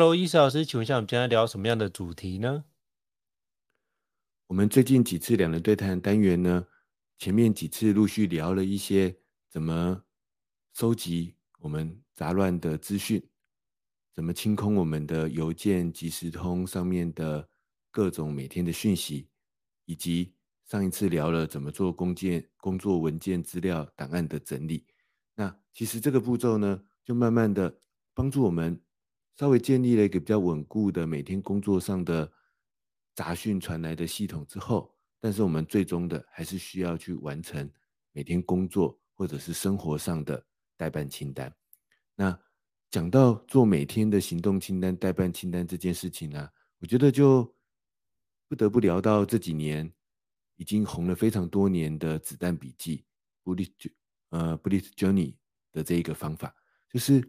Hello，医师老师，请问一下，我们今天聊什么样的主题呢？我们最近几次两人对谈单元呢，前面几次陆续聊了一些怎么收集我们杂乱的资讯，怎么清空我们的邮件、即时通上面的各种每天的讯息，以及上一次聊了怎么做工件、工作文件、资料档案的整理。那其实这个步骤呢，就慢慢的帮助我们。稍微建立了一个比较稳固的每天工作上的杂讯传来的系统之后，但是我们最终的还是需要去完成每天工作或者是生活上的待办清单。那讲到做每天的行动清单、待办清单这件事情呢，我觉得就不得不聊到这几年已经红了非常多年的子弹笔记 （Bullet 呃 Bullet Journey） 的这一个方法，就是。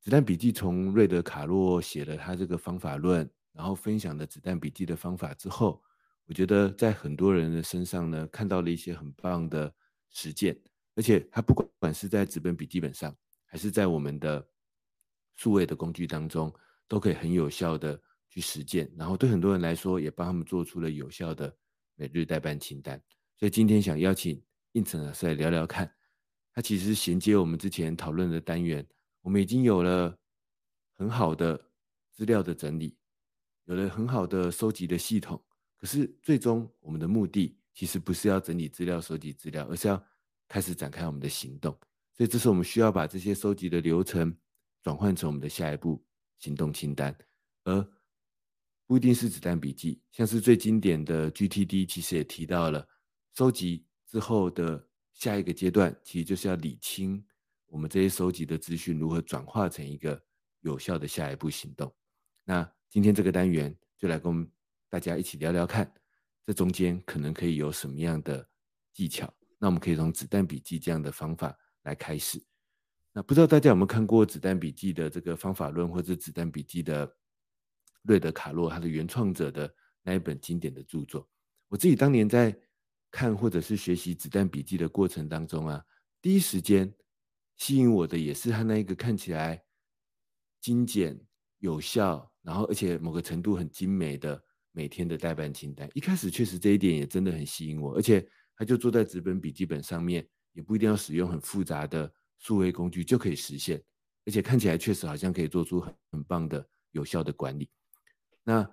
子弹笔记从瑞德卡洛写了他这个方法论，然后分享了子弹笔记的方法之后，我觉得在很多人的身上呢，看到了一些很棒的实践，而且他不管是在纸本笔记本上，还是在我们的数位的工具当中，都可以很有效的去实践，然后对很多人来说，也帮他们做出了有效的每日代办清单。所以今天想邀请胤丞老师来聊聊看，他其实衔接我们之前讨论的单元。我们已经有了很好的资料的整理，有了很好的收集的系统。可是最终我们的目的其实不是要整理资料、收集资料，而是要开始展开我们的行动。所以这是我们需要把这些收集的流程转换成我们的下一步行动清单，而不一定是子弹笔记，像是最经典的 GTD，其实也提到了收集之后的下一个阶段，其实就是要理清。我们这些收集的资讯如何转化成一个有效的下一步行动？那今天这个单元就来跟大家一起聊聊看，这中间可能可以有什么样的技巧？那我们可以从子弹笔记这样的方法来开始。那不知道大家有没有看过子弹笔记的这个方法论，或者子弹笔记的瑞德卡洛他的原创者的那一本经典的著作？我自己当年在看或者是学习子弹笔记的过程当中啊，第一时间。吸引我的也是他那一个看起来精简、有效，然后而且某个程度很精美的每天的待办清单。一开始确实这一点也真的很吸引我，而且他就坐在纸本笔记本上面，也不一定要使用很复杂的数位工具就可以实现，而且看起来确实好像可以做出很很棒的有效的管理。那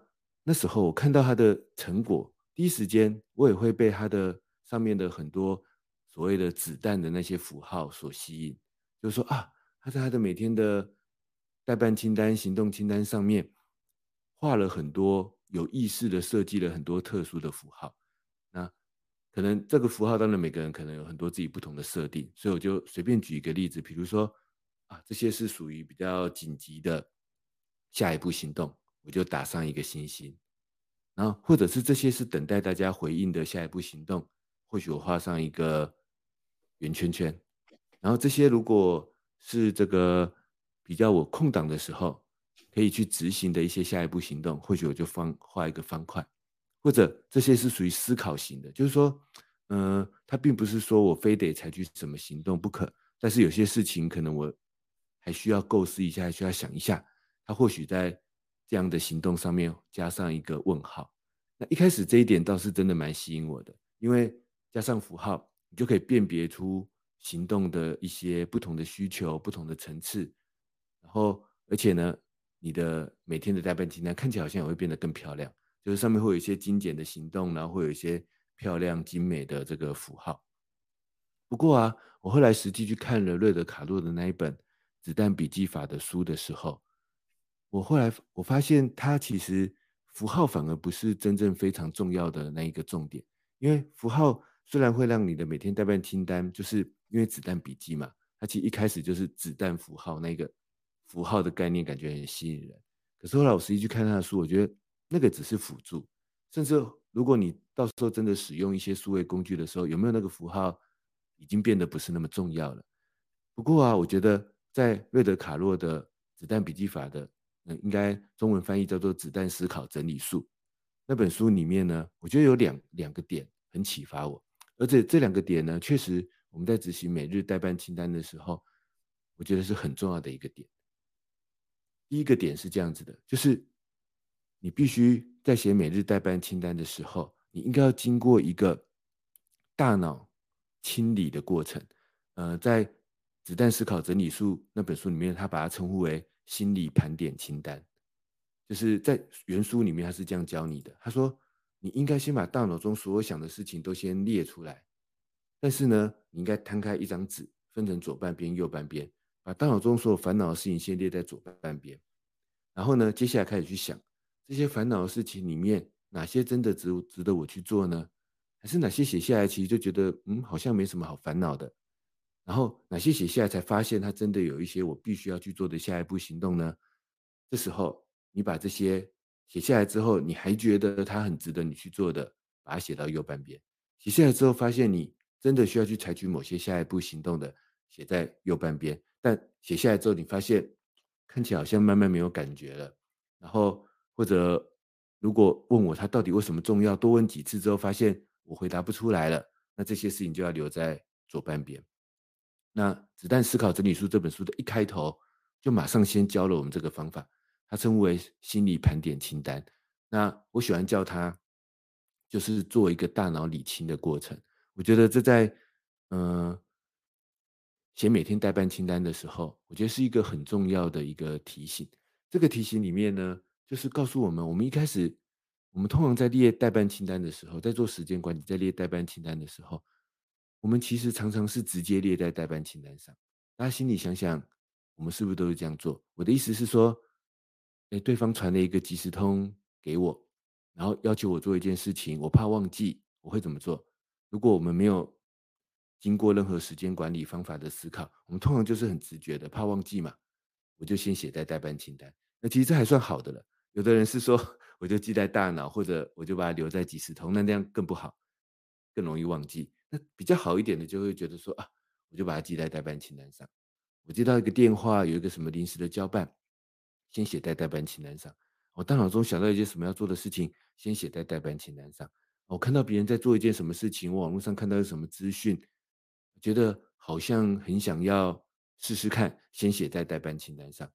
那时候我看到他的成果，第一时间我也会被他的上面的很多所谓的子弹的那些符号所吸引。就是说啊，他在他的每天的待办清单、行动清单上面画了很多有意识的设计了很多特殊的符号。那可能这个符号当然每个人可能有很多自己不同的设定，所以我就随便举一个例子，比如说啊，这些是属于比较紧急的下一步行动，我就打上一个星星。然后或者是这些是等待大家回应的下一步行动，或许我画上一个圆圈圈。然后这些如果是这个比较我空档的时候可以去执行的一些下一步行动，或许我就方画一个方块，或者这些是属于思考型的，就是说呃，它并不是说我非得采取什么行动不可，但是有些事情可能我还需要构思一下，还需要想一下。它或许在这样的行动上面加上一个问号。那一开始这一点倒是真的蛮吸引我的，因为加上符号，你就可以辨别出行动的一些不同的需求、不同的层次。然后，而且呢，你的每天的待办清单看起来好像也会变得更漂亮，就是上面会有一些精简的行动，然后会有一些。漂亮精美的这个符号。不过啊，我后来实际去看了瑞德卡洛的那一本《子弹笔记法》的书的时候，我后来我发现，它其实符号反而不是真正非常重要的那一个重点。因为符号虽然会让你的每天待办清单，就是因为子弹笔记嘛，它其实一开始就是子弹符号那个符号的概念，感觉很吸引人。可是后来我实际去看他的书，我觉得那个只是辅助，甚至。如果你到时候真的使用一些数位工具的时候，有没有那个符号，已经变得不是那么重要了。不过啊，我觉得在瑞德卡洛的《子弹笔记法》的，嗯，应该中文翻译叫做《子弹思考整理术》那本书里面呢，我觉得有两两个点很启发我，而且这两个点呢，确实我们在执行每日待办清单的时候，我觉得是很重要的一个点。第一个点是这样子的，就是。你必须在写每日待办清单的时候，你应该要经过一个大脑清理的过程。呃，在《子弹思考整理术》那本书里面，他把它称呼为心理盘点清单。就是在原书里面，他是这样教你的。他说，你应该先把大脑中所有想的事情都先列出来，但是呢，你应该摊开一张纸，分成左半边、右半边，把大脑中所有烦恼的事情先列在左半边，然后呢，接下来开始去想。这些烦恼的事情里面，哪些真的值值得我去做呢？还是哪些写下来其实就觉得，嗯，好像没什么好烦恼的。然后哪些写下来才发现，它真的有一些我必须要去做的下一步行动呢？这时候你把这些写下来之后，你还觉得它很值得你去做的，把它写到右半边。写下来之后，发现你真的需要去采取某些下一步行动的，写在右半边。但写下来之后，你发现看起来好像慢慢没有感觉了，然后。或者，如果问我他到底为什么重要，多问几次之后发现我回答不出来了，那这些事情就要留在左半边。那《子弹思考整理书》这本书的一开头就马上先教了我们这个方法，它称为心理盘点清单。那我喜欢叫它就是做一个大脑理清的过程。我觉得这在嗯、写每天待办清单的时候，我觉得是一个很重要的一个提醒。这个提醒里面呢。就是告诉我们，我们一开始，我们通常在列待办清单的时候，在做时间管理，在列待办清单的时候，我们其实常常是直接列在待办清单上。大家心里想想，我们是不是都是这样做？我的意思是说，诶，对方传了一个即时通给我，然后要求我做一件事情，我怕忘记，我会怎么做？如果我们没有经过任何时间管理方法的思考，我们通常就是很直觉的，怕忘记嘛，我就先写在待办清单。那其实这还算好的了。有的人是说，我就记在大脑，或者我就把它留在即时通，那那样更不好，更容易忘记。那比较好一点的，就会觉得说啊，我就把它记在待办清单上。我接到一个电话，有一个什么临时的交办，先写在待办清单上。我大脑中想到一些什么要做的事情，先写在待办清单上。我看到别人在做一件什么事情，我网络上看到有什么资讯，觉得好像很想要试试看，先写在待办清单上。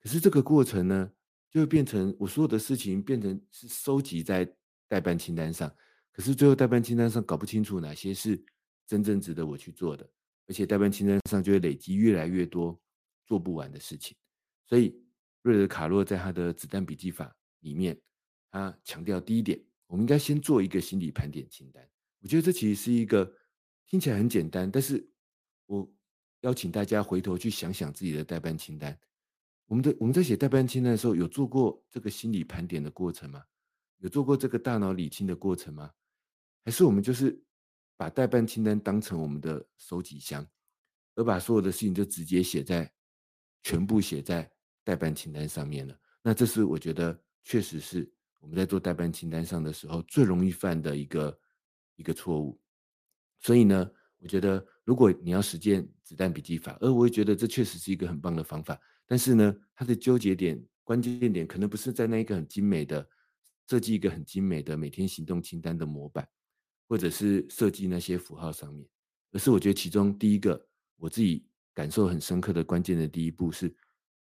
可是这个过程呢，就会变成我所有的事情变成是收集在待办清单上，可是最后待办清单上搞不清楚哪些是真正值得我去做的，而且待办清单上就会累积越来越多做不完的事情。所以瑞德卡洛在他的子弹笔记法里面，他强调第一点，我们应该先做一个心理盘点清单。我觉得这其实是一个听起来很简单，但是我邀请大家回头去想想自己的待办清单。我们的我们在写待办清单的时候，有做过这个心理盘点的过程吗？有做过这个大脑理清的过程吗？还是我们就是把待办清单当成我们的收集箱，而把所有的事情就直接写在全部写在待办清单上面了？那这是我觉得确实是我们在做待办清单上的时候最容易犯的一个一个错误。所以呢，我觉得如果你要实践子弹笔记法，而我也觉得这确实是一个很棒的方法。但是呢，它的纠结点、关键点可能不是在那一个很精美的设计一个很精美的每天行动清单的模板，或者是设计那些符号上面，而是我觉得其中第一个我自己感受很深刻的关键的第一步是，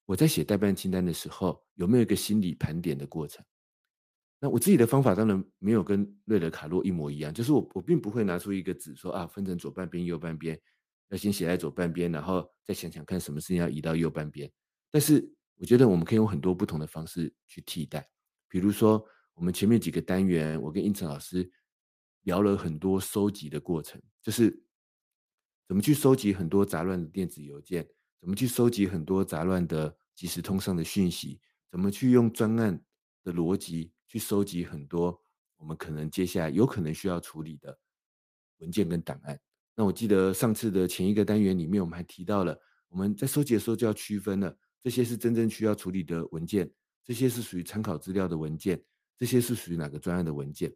我在写代办清单的时候有没有一个心理盘点的过程。那我自己的方法当然没有跟瑞德卡洛一模一样，就是我我并不会拿出一个纸说啊，分成左半边、右半边，要先写在左半边，然后再想想看什么事情要移到右半边。但是我觉得我们可以用很多不同的方式去替代，比如说我们前面几个单元，我跟胤丞老师聊了很多收集的过程，就是怎么去收集很多杂乱的电子邮件，怎么去收集很多杂乱的即时通上的讯息，怎么去用专案的逻辑。去收集很多我们可能接下来有可能需要处理的文件跟档案。那我记得上次的前一个单元里面，我们还提到了我们在收集的时候就要区分了，这些是真正需要处理的文件，这些是属于参考资料的文件，这些是属于哪个专案的文件。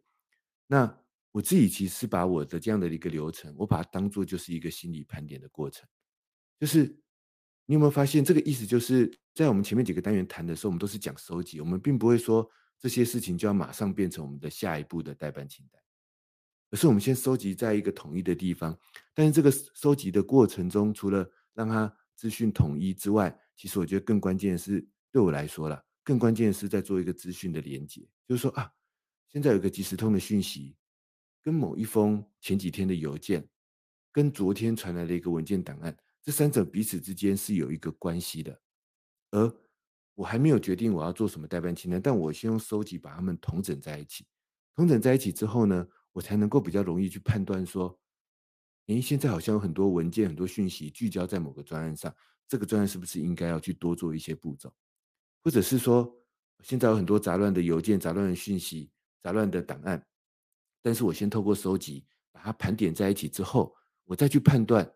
那我自己其实把我的这样的一个流程，我把它当做就是一个心理盘点的过程。就是你有没有发现，这个意思就是在我们前面几个单元谈的时候，我们都是讲收集，我们并不会说。这些事情就要马上变成我们的下一步的待办清单，而是我们先收集在一个统一的地方。但是这个收集的过程中，除了让它资讯统一之外，其实我觉得更关键的是，对我来说啦，更关键的是在做一个资讯的连接，就是说啊，现在有个即时通的讯息，跟某一封前几天的邮件，跟昨天传来的一个文件档案，这三者彼此之间是有一个关系的，而。我还没有决定我要做什么代办清单，但我先用收集把它们统整在一起。统整在一起之后呢，我才能够比较容易去判断说，诶，现在好像有很多文件、很多讯息聚焦在某个专案上，这个专案是不是应该要去多做一些步骤？或者是说，现在有很多杂乱的邮件、杂乱的讯息、杂乱的档案，但是我先透过收集把它盘点在一起之后，我再去判断，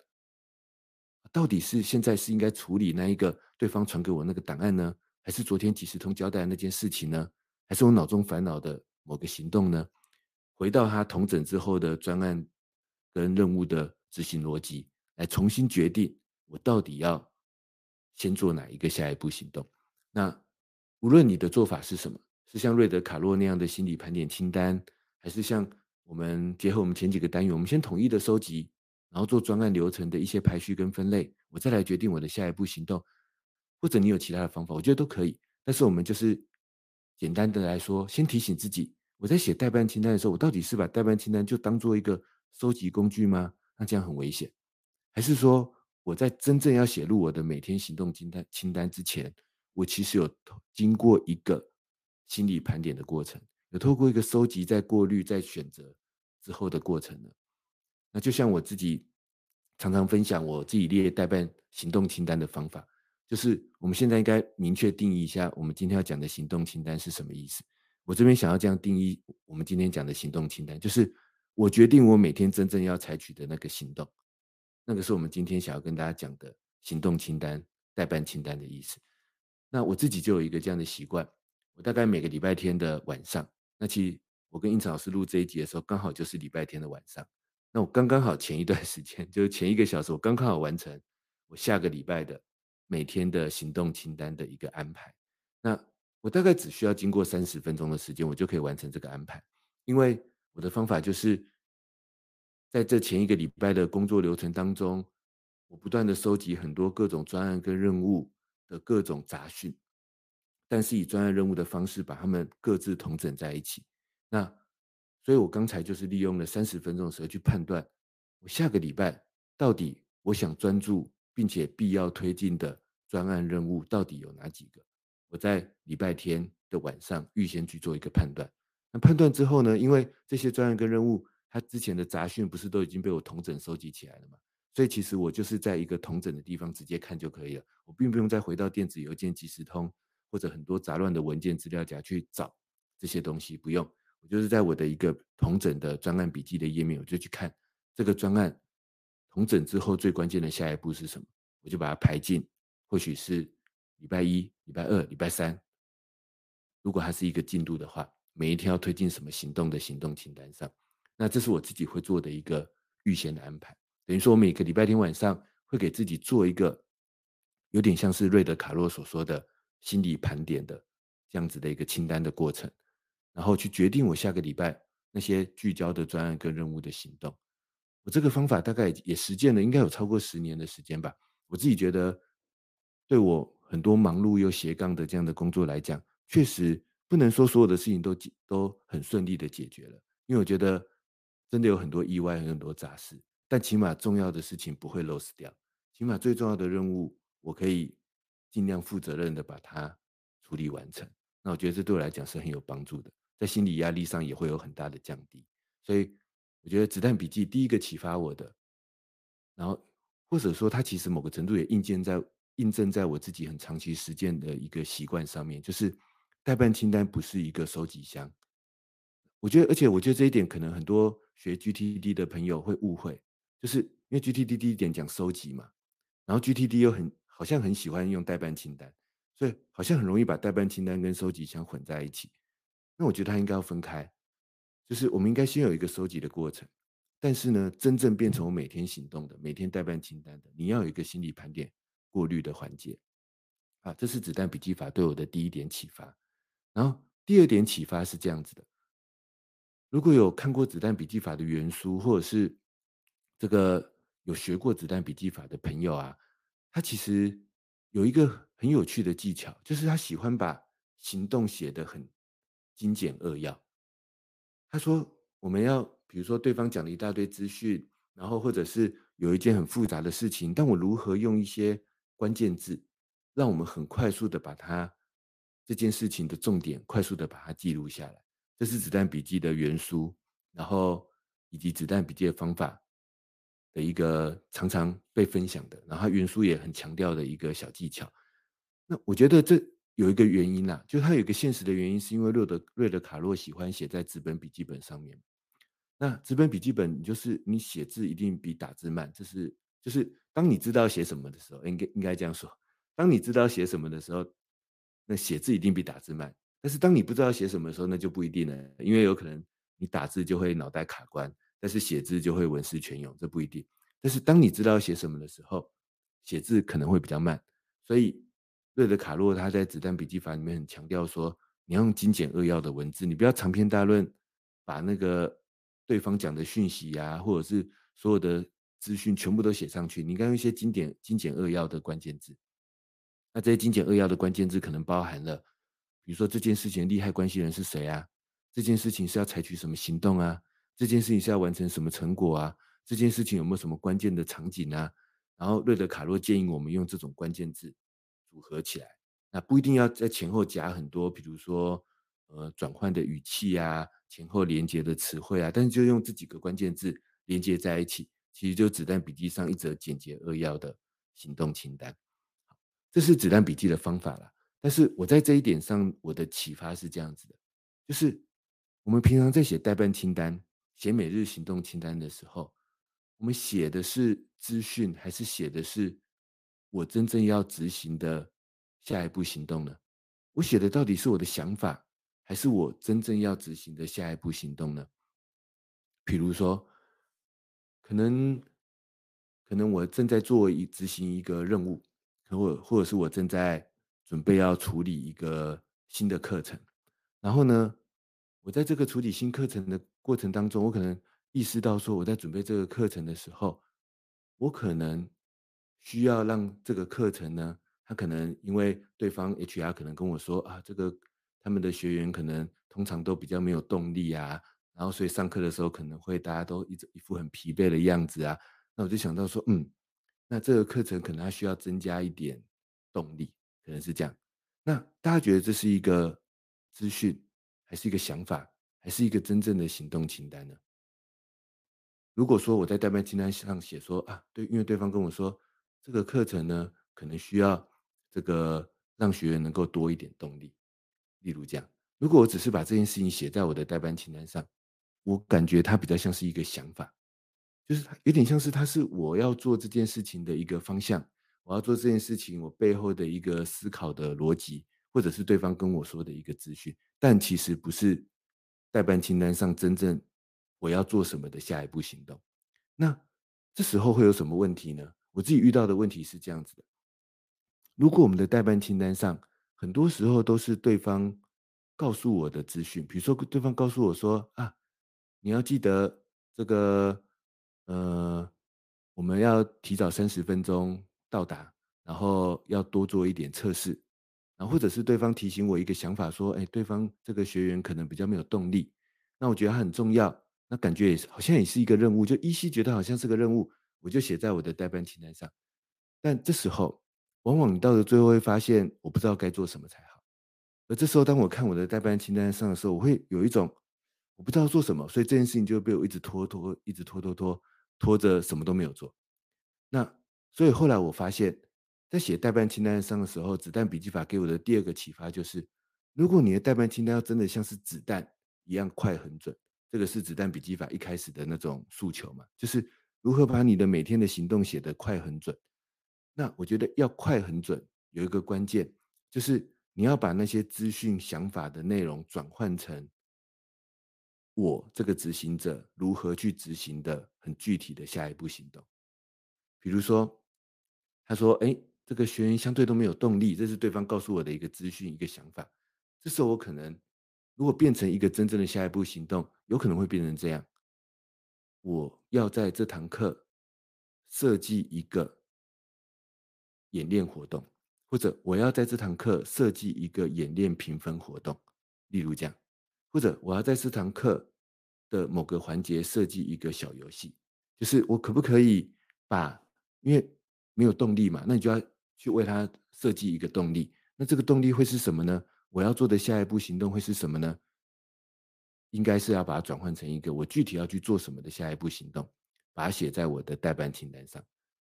到底是现在是应该处理那一个对方传给我那个档案呢？还是昨天即时通交代的那件事情呢？还是我脑中烦恼的某个行动呢？回到他统整之后的专案跟任务的执行逻辑，来重新决定我到底要先做哪一个下一步行动。那无论你的做法是什么，是像瑞德卡洛那样的心理盘点清单，还是像我们结合我们前几个单元，我们先统一的收集，然后做专案流程的一些排序跟分类，我再来决定我的下一步行动。或者你有其他的方法，我觉得都可以。但是我们就是简单的来说，先提醒自己：我在写待办清单的时候，我到底是把待办清单就当做一个收集工具吗？那这样很危险。还是说我在真正要写入我的每天行动清单清单之前，我其实有经过一个心理盘点的过程，有透过一个收集、再过滤、再选择之后的过程呢？那就像我自己常常分享我自己列待办行动清单的方法。就是我们现在应该明确定义一下，我们今天要讲的行动清单是什么意思。我这边想要这样定义我们今天讲的行动清单，就是我决定我每天真正要采取的那个行动，那个是我们今天想要跟大家讲的行动清单、待办清单的意思。那我自己就有一个这样的习惯，我大概每个礼拜天的晚上，那其实我跟胤丞老师录这一集的时候，刚好就是礼拜天的晚上。那我刚刚好前一段时间，就是前一个小时，我刚刚好完成我下个礼拜的。每天的行动清单的一个安排，那我大概只需要经过三十分钟的时间，我就可以完成这个安排。因为我的方法就是在这前一个礼拜的工作流程当中，我不断的收集很多各种专案跟任务的各种杂讯，但是以专案任务的方式把它们各自统整在一起。那所以我刚才就是利用了三十分钟的时候去判断，我下个礼拜到底我想专注。并且必要推进的专案任务到底有哪几个？我在礼拜天的晚上预先去做一个判断。那判断之后呢？因为这些专案跟任务，它之前的杂讯不是都已经被我统整收集起来了吗？所以其实我就是在一个统整的地方直接看就可以了。我并不用再回到电子邮件、即时通或者很多杂乱的文件资料夹去找这些东西，不用。我就是在我的一个统整的专案笔记的页面，我就去看这个专案。统整之后，最关键的下一步是什么？我就把它排进，或许是礼拜一、礼拜二、礼拜三。如果它是一个进度的话，每一天要推进什么行动的行动清单上。那这是我自己会做的一个预先的安排。等于说，我每个礼拜天晚上会给自己做一个有点像是瑞德卡洛所说的心理盘点的这样子的一个清单的过程，然后去决定我下个礼拜那些聚焦的专案跟任务的行动。我这个方法大概也实践了，应该有超过十年的时间吧。我自己觉得，对我很多忙碌又斜杠的这样的工作来讲，确实不能说所有的事情都都很顺利的解决了，因为我觉得真的有很多意外，很多杂事。但起码重要的事情不会 lose 掉，起码最重要的任务，我可以尽量负责任的把它处理完成。那我觉得这对我来讲是很有帮助的，在心理压力上也会有很大的降低。所以我觉得《子弹笔记》第一个启发我的，然后或者说它其实某个程度也印证在印证在我自己很长期实践的一个习惯上面，就是代办清单不是一个收集箱。我觉得，而且我觉得这一点可能很多学 GTD 的朋友会误会，就是因为 GTD 第一点讲收集嘛，然后 GTD 又很好像很喜欢用代办清单。所以好像很容易把代办清单跟收集箱混在一起。那我觉得它应该要分开，就是我们应该先有一个收集的过程，但是呢，真正变成我每天行动的、每天代办清单的，你要有一个心理盘点、过滤的环节。啊，这是子弹笔记法对我的第一点启发。然后第二点启发是这样子的：如果有看过子弹笔记法的原书，或者是这个有学过子弹笔记法的朋友啊，他其实。有一个很有趣的技巧，就是他喜欢把行动写得很精简扼要。他说：“我们要，比如说对方讲了一大堆资讯，然后或者是有一件很复杂的事情，但我如何用一些关键字，让我们很快速的把它这件事情的重点快速的把它记录下来。”这是子弹笔记的原书，然后以及子弹笔记的方法。的一个常常被分享的，然后原书也很强调的一个小技巧。那我觉得这有一个原因呐、啊，就它有一个现实的原因，是因为瑞德瑞德卡洛喜欢写在纸本笔记本上面。那纸本笔记本，就是你写字一定比打字慢，这是就是当你知道写什么的时候，应该应该这样说，当你知道写什么的时候，那写字一定比打字慢。但是当你不知道写什么的时候，那就不一定了，因为有可能你打字就会脑袋卡关。但是写字就会文思泉涌，这不一定。但是当你知道写什么的时候，写字可能会比较慢。所以瑞德卡洛他在子弹笔记法里面很强调说，你要用精简扼要的文字，你不要长篇大论，把那个对方讲的讯息呀、啊，或者是所有的资讯全部都写上去。你应该用一些经典、精简扼要的关键字。那这些精简扼要的关键字可能包含了，比如说这件事情利害关系人是谁啊？这件事情是要采取什么行动啊？这件事情是要完成什么成果啊？这件事情有没有什么关键的场景啊？然后瑞德卡洛建议我们用这种关键字组合起来，那不一定要在前后夹很多，比如说呃转换的语气啊，前后连接的词汇啊，但是就用这几个关键字连接在一起，其实就子弹笔记上一则简洁扼要的行动清单。这是子弹笔记的方法啦。但是我在这一点上，我的启发是这样子的，就是我们平常在写待办清单。写每日行动清单的时候，我们写的是资讯，还是写的是我真正要执行的下一步行动呢？我写的到底是我的想法，还是我真正要执行的下一步行动呢？比如说，可能可能我正在做一执行一个任务，或或者是我正在准备要处理一个新的课程，然后呢，我在这个处理新课程的过程当中，我可能意识到说，我在准备这个课程的时候，我可能需要让这个课程呢，他可能因为对方 HR 可能跟我说啊，这个他们的学员可能通常都比较没有动力啊，然后所以上课的时候可能会大家都一一副很疲惫的样子啊，那我就想到说，嗯，那这个课程可能他需要增加一点动力，可能是这样。那大家觉得这是一个资讯？还是一个想法，还是一个真正的行动清单呢？如果说我在代办清单上写说啊，对，因为对方跟我说这个课程呢，可能需要这个让学员能够多一点动力，例如这样。如果我只是把这件事情写在我的代办清单上，我感觉它比较像是一个想法，就是有点像是它是我要做这件事情的一个方向，我要做这件事情我背后的一个思考的逻辑。或者是对方跟我说的一个资讯，但其实不是代办清单上真正我要做什么的下一步行动。那这时候会有什么问题呢？我自己遇到的问题是这样子的：如果我们的代办清单上很多时候都是对方告诉我的资讯，比如说对方告诉我说啊，你要记得这个，呃，我们要提早三十分钟到达，然后要多做一点测试，然后或者是对方提醒我一个想法，说，哎，对方这个学员可能比较没有动力，那我觉得他很重要，那感觉也是好像也是一个任务，就依稀觉得好像是个任务，我就写在我的待办清单上。但这时候，往往你到了最后会发现，我不知道该做什么才好。而这时候，当我看我的待办清单上的时候，我会有一种。我不知道做什么，所以这件事情就被我一直拖拖，一直拖拖拖，拖着什么都没有做。那所以后来我发现，在写待办清单上的时候，子弹笔记法给我的第二个启发就是，如果你的待办清单要真的像是子弹一样快很准，这个是子弹笔记法一开始的那种诉求嘛，就是如何把你的每天的行动写得快很准。那我觉得要快很准，有一个关键就是你要把那些资讯、想法的内容转换成。我这个执行者如何去执行的很具体的下一步行动，比如说，他说：“哎，这个学员相对都没有动力，这是对方告诉我的一个资讯，一个想法。”这时候我可能如果变成一个真正的下一步行动，有可能会变成这样：我要在这堂课设计一个演练活动，或者我要在这堂课设计一个演练评分活动，例如这样。或者我要在这堂课的某个环节设计一个小游戏，就是我可不可以把，因为没有动力嘛，那你就要去为他设计一个动力。那这个动力会是什么呢？我要做的下一步行动会是什么呢？应该是要把它转换成一个我具体要去做什么的下一步行动，把它写在我的待办清单上。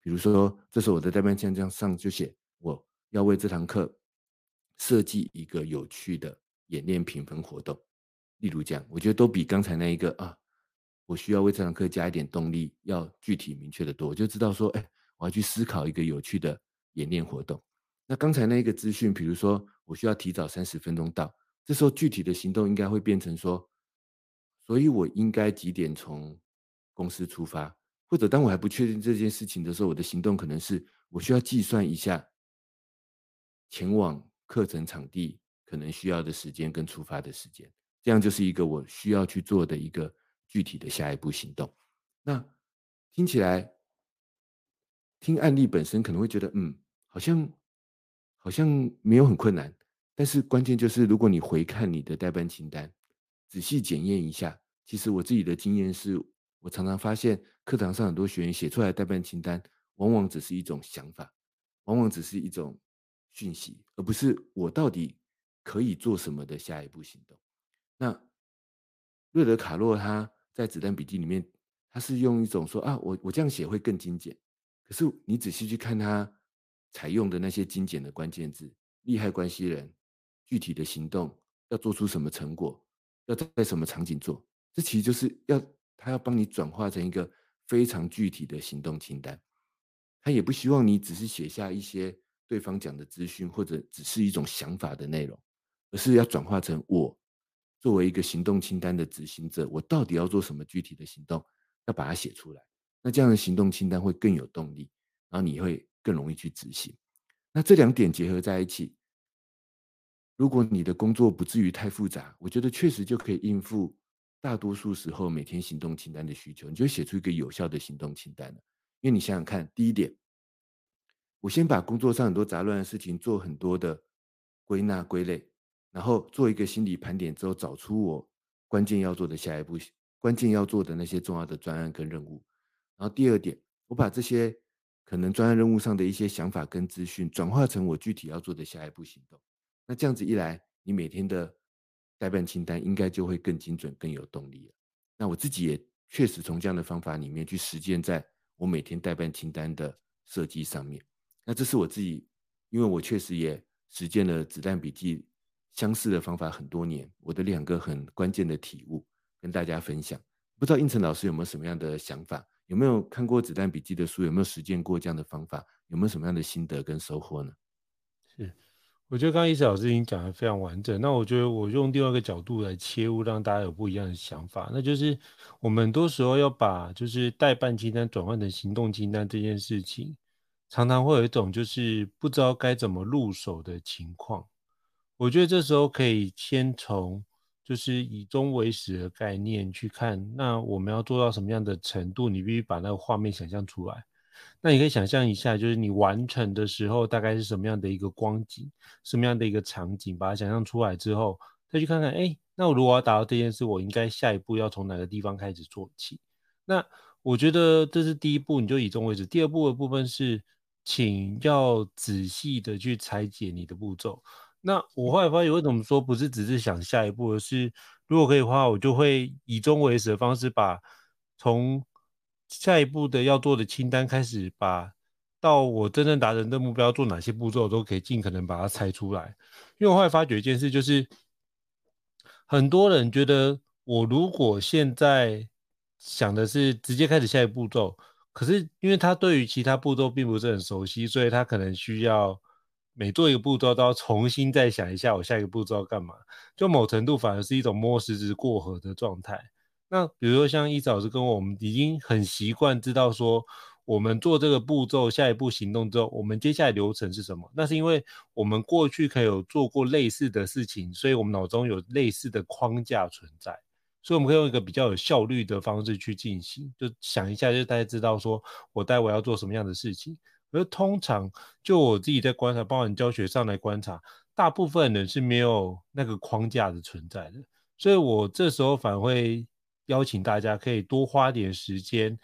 比如说，这时候我的待办清单上就写我要为这堂课设计一个有趣的演练评分活动。例如这样，我觉得都比刚才那一个啊，我需要为这堂课加一点动力，要具体明确的多。我就知道说，哎，我要去思考一个有趣的演练活动。那刚才那一个资讯，比如说我需要提早三十分钟到，这时候具体的行动应该会变成说，所以我应该几点从公司出发？或者当我还不确定这件事情的时候，我的行动可能是我需要计算一下前往课程场地可能需要的时间跟出发的时间。这样就是一个我需要去做的一个具体的下一步行动。那听起来，听案例本身可能会觉得，嗯，好像好像没有很困难。但是关键就是，如果你回看你的待办清单，仔细检验一下，其实我自己的经验是，我常常发现课堂上很多学员写出来的待办清单，往往只是一种想法，往往只是一种讯息，而不是我到底可以做什么的下一步行动。那瑞德卡洛他在子弹笔记里面，他是用一种说啊，我我这样写会更精简。可是你仔细去看他采用的那些精简的关键字，利害关系人、具体的行动，要做出什么成果，要在什么场景做，这其实就是要他要帮你转化成一个非常具体的行动清单。他也不希望你只是写下一些对方讲的资讯，或者只是一种想法的内容，而是要转化成我。作为一个行动清单的执行者，我到底要做什么具体的行动？要把它写出来。那这样的行动清单会更有动力，然后你会更容易去执行。那这两点结合在一起，如果你的工作不至于太复杂，我觉得确实就可以应付大多数时候每天行动清单的需求。你就写出一个有效的行动清单了。因为你想想看，第一点，我先把工作上很多杂乱的事情做很多的归纳归类。然后做一个心理盘点之后，找出我关键要做的下一步，关键要做的那些重要的专案跟任务。然后第二点，我把这些可能专案任务上的一些想法跟资讯，转化成我具体要做的下一步行动。那这样子一来，你每天的待办清单应该就会更精准、更有动力了。那我自己也确实从这样的方法里面去实践，在我每天待办清单的设计上面。那这是我自己，因为我确实也实践了子弹笔记。相似的方法很多年，我的两个很关键的体悟跟大家分享。不知道胤丞老师有没有什么样的想法？有没有看过子弹笔记的书？有没有实践过这样的方法？有没有什么样的心得跟收获呢？是，我觉得刚刚一直老师已经讲的非常完整。那我觉得我用另外一个角度来切入，让大家有不一样的想法。那就是我们很多时候要把就是待办清单转换成行动清单这件事情，常常会有一种就是不知道该怎么入手的情况。我觉得这时候可以先从就是以终为始的概念去看，那我们要做到什么样的程度？你必须把那个画面想象出来。那你可以想象一下，就是你完成的时候大概是什么样的一个光景，什么样的一个场景，把它想象出来之后，再去看看，哎，那我如果要达到这件事，我应该下一步要从哪个地方开始做起？那我觉得这是第一步，你就以终为始。第二步的部分是，请要仔细的去拆解你的步骤。那我后来发现，为什么说不是只是想下一步，而是如果可以的话，我就会以终为始的方式，把从下一步的要做的清单开始，把到我真正达成的目标做哪些步骤，都可以尽可能把它拆出来。因为我后来发觉一件事，就是很多人觉得，我如果现在想的是直接开始下一步骤，可是因为他对于其他步骤并不是很熟悉，所以他可能需要。每做一个步骤都要重新再想一下，我下一个步骤要干嘛？就某程度反而是一种摸石子过河的状态。那比如说像伊老师跟我，们已经很习惯知道说，我们做这个步骤，下一步行动之后，我们接下来流程是什么？那是因为我们过去可以有做过类似的事情，所以我们脑中有类似的框架存在，所以我们可以用一个比较有效率的方式去进行。就想一下，就大家知道说我待会要做什么样的事情。而通常，就我自己在观察，包含教学上来观察，大部分人是没有那个框架的存在的。所以我这时候反而会邀请大家，可以多花点时间，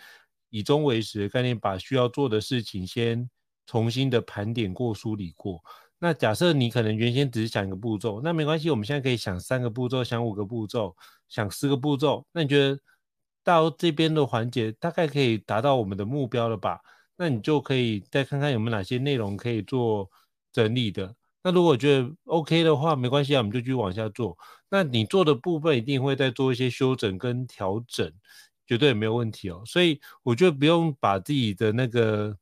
以终为始的概念，把需要做的事情先重新的盘点过、梳理过。那假设你可能原先只是想一个步骤，那没关系，我们现在可以想三个步骤，想五个步骤，想十个步骤。那你觉得到这边的环节，大概可以达到我们的目标了吧？那你就可以再看看有没有哪些内容可以做整理的。那如果觉得 OK 的话，没关系啊，我们就继续往下做。那你做的部分一定会再做一些修整跟调整，绝对没有问题哦。所以我觉得不用把自己的那个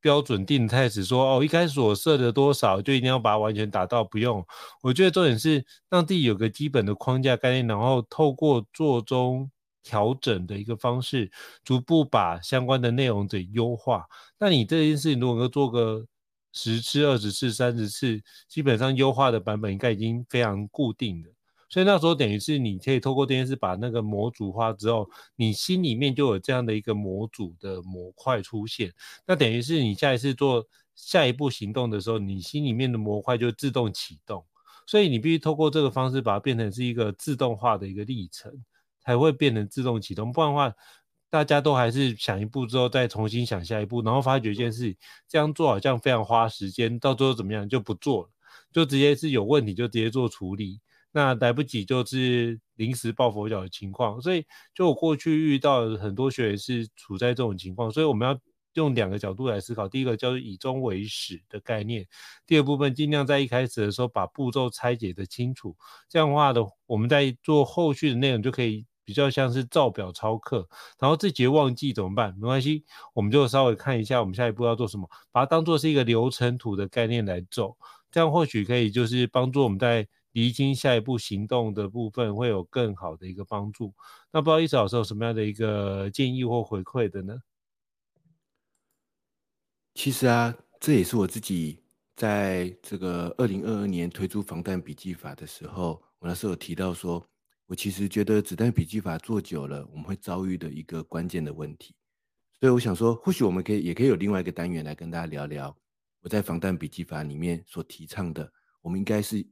标准定太死，说哦，一开始我设的多少就一定要把它完全达到，不用。我觉得重点是让自己有个基本的框架概念，然后透过做中。调整的一个方式，逐步把相关的内容给优化。那你这件事情如果能够做个十次、二十次、三十次，基本上优化的版本应该已经非常固定的。所以那时候等于是你可以透过这件事把那个模组化之后，你心里面就有这样的一个模组的模块出现。那等于是你下一次做下一步行动的时候，你心里面的模块就自动启动。所以你必须透过这个方式把它变成是一个自动化的一个历程。才会变成自动启动，不然的话，大家都还是想一步之后再重新想下一步，然后发觉一件事，这样做好像非常花时间，到最后怎么样就不做了，就直接是有问题就直接做处理，那来不及就是临时抱佛脚的情况。所以，就我过去遇到很多学员是处在这种情况，所以我们要用两个角度来思考，第一个叫做以终为始的概念，第二部分尽量在一开始的时候把步骤拆解得清楚，这样的话的我们在做后续的内容就可以。比较像是照表抄课，然后这节忘记怎么办？没关系，我们就稍微看一下我们下一步要做什么，把它当做是一个流程图的概念来走，这样或许可以就是帮助我们在离经下一步行动的部分会有更好的一个帮助。那不知道伊老师有什么样的一个建议或回馈的呢？其实啊，这也是我自己在这个二零二二年推出防弹笔记法的时候，我那时候有提到说。我其实觉得子弹笔记法做久了，我们会遭遇的一个关键的问题，所以我想说，或许我们可以也可以有另外一个单元来跟大家聊聊。我在防弹笔记法里面所提倡的，我们应该是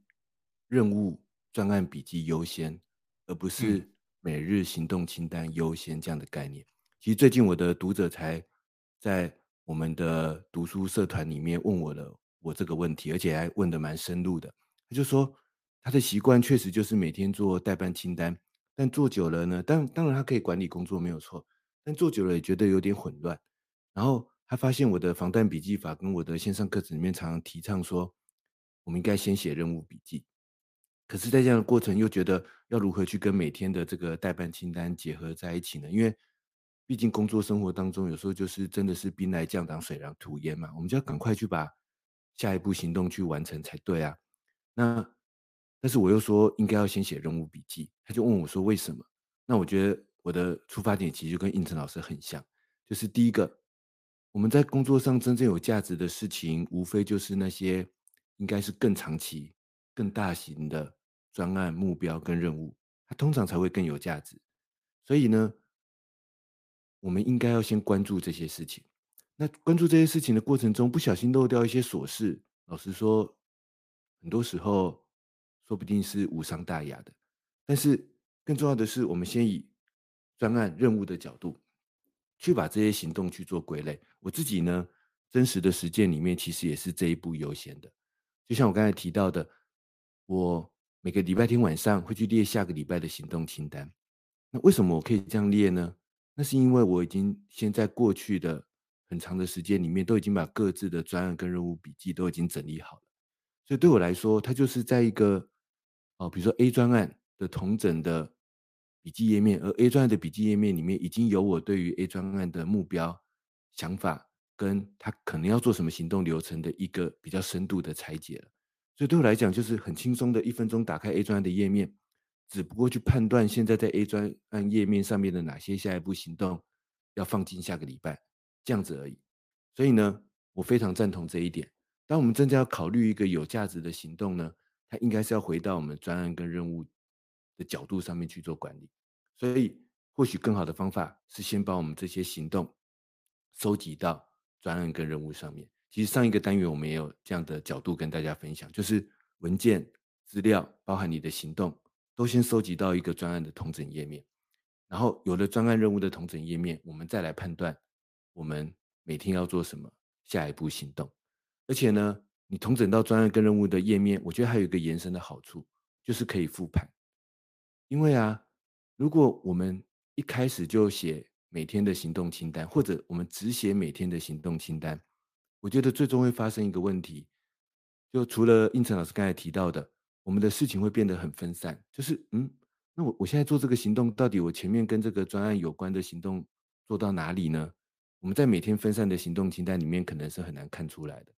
任务专案笔记优先，而不是每日行动清单优先这样的概念。其实最近我的读者才在我们的读书社团里面问我了我这个问题，而且还问的蛮深入的。他就说。他的习惯确实就是每天做代办清单，但做久了呢，当当然他可以管理工作没有错，但做久了也觉得有点混乱。然后他发现我的防弹笔记法跟我的线上课程里面常常提倡说，我们应该先写任务笔记。可是，在这样的过程又觉得要如何去跟每天的这个待办清单结合在一起呢？因为毕竟工作生活当中有时候就是真的是兵来将挡，水来土掩嘛，我们就要赶快去把下一步行动去完成才对啊。那但是我又说应该要先写任务笔记，他就问我说为什么？那我觉得我的出发点其实就跟应成老师很像，就是第一个，我们在工作上真正有价值的事情，无非就是那些应该是更长期、更大型的专案目标跟任务，它通常才会更有价值。所以呢，我们应该要先关注这些事情。那关注这些事情的过程中，不小心漏掉一些琐事，老实说，很多时候说不定是无伤大雅的。但是更重要的是，我们先以专案任务的角度去把这些行动去做归类。我自己呢，真实的实践里面，其实也是这一步优先的。就像我刚才提到的，我每个礼拜天晚上会去列下个礼拜的行动清单。那为什么我可以这样列呢？那是因为我已经先在过去的很长的时间里面，都已经把各自的专案跟任务笔记都已经整理好了，所以对我来说，它就是在一个哦，比如说 A 专案的同整的笔记页面，而 A 专案的笔记页面里面已经有我对于 A 专案的目标、想法，跟他可能要做什么行动流程的一个比较深度的拆解了。所以对我来讲，就是很轻松的一分钟打开 A 专案的页面，只不过去判断现在在 A 专案页面上面的哪些下一步行动要放进下个礼拜。这样子而已，所以呢，我非常赞同这一点。当我们真正要考虑一个有价值的行动呢，它应该是要回到我们专案跟任务的角度上面去做管理。所以，或许更好的方法是先把我们这些行动收集到专案跟任务上面。其实上一个单元我们也有这样的角度跟大家分享，就是文件、资料，包含你的行动，都先收集到一个专案的统整页面。然后有了专案任务的统整页面，我们再来判断。我们每天要做什么？下一步行动。而且呢，你统整到专案跟任务的页面，我觉得还有一个延伸的好处，就是可以复盘。因为啊，如果我们一开始就写每天的行动清单，或者我们只写每天的行动清单，我觉得最终会发生一个问题，就除了胤丞老师刚才提到的，我们的事情会变得很分散。就是，嗯，那我我现在做这个行动，到底我前面跟这个专案有关的行动做到哪里呢？我们在每天分散的行动清单里面，可能是很难看出来的。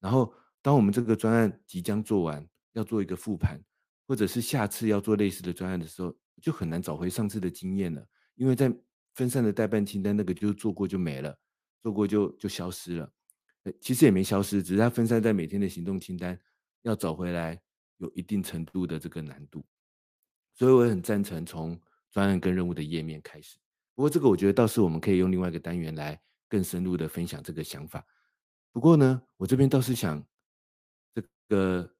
然后，当我们这个专案即将做完，要做一个复盘，或者是下次要做类似的专案的时候，就很难找回上次的经验了。因为在分散的代办清单，那个就做过就没了，做过就就消失了。其实也没消失，只是它分散在每天的行动清单，要找回来有一定程度的这个难度。所以，我也很赞成从专案跟任务的页面开始。不过这个我觉得倒是我们可以用另外一个单元来更深入的分享这个想法。不过呢，我这边倒是想这个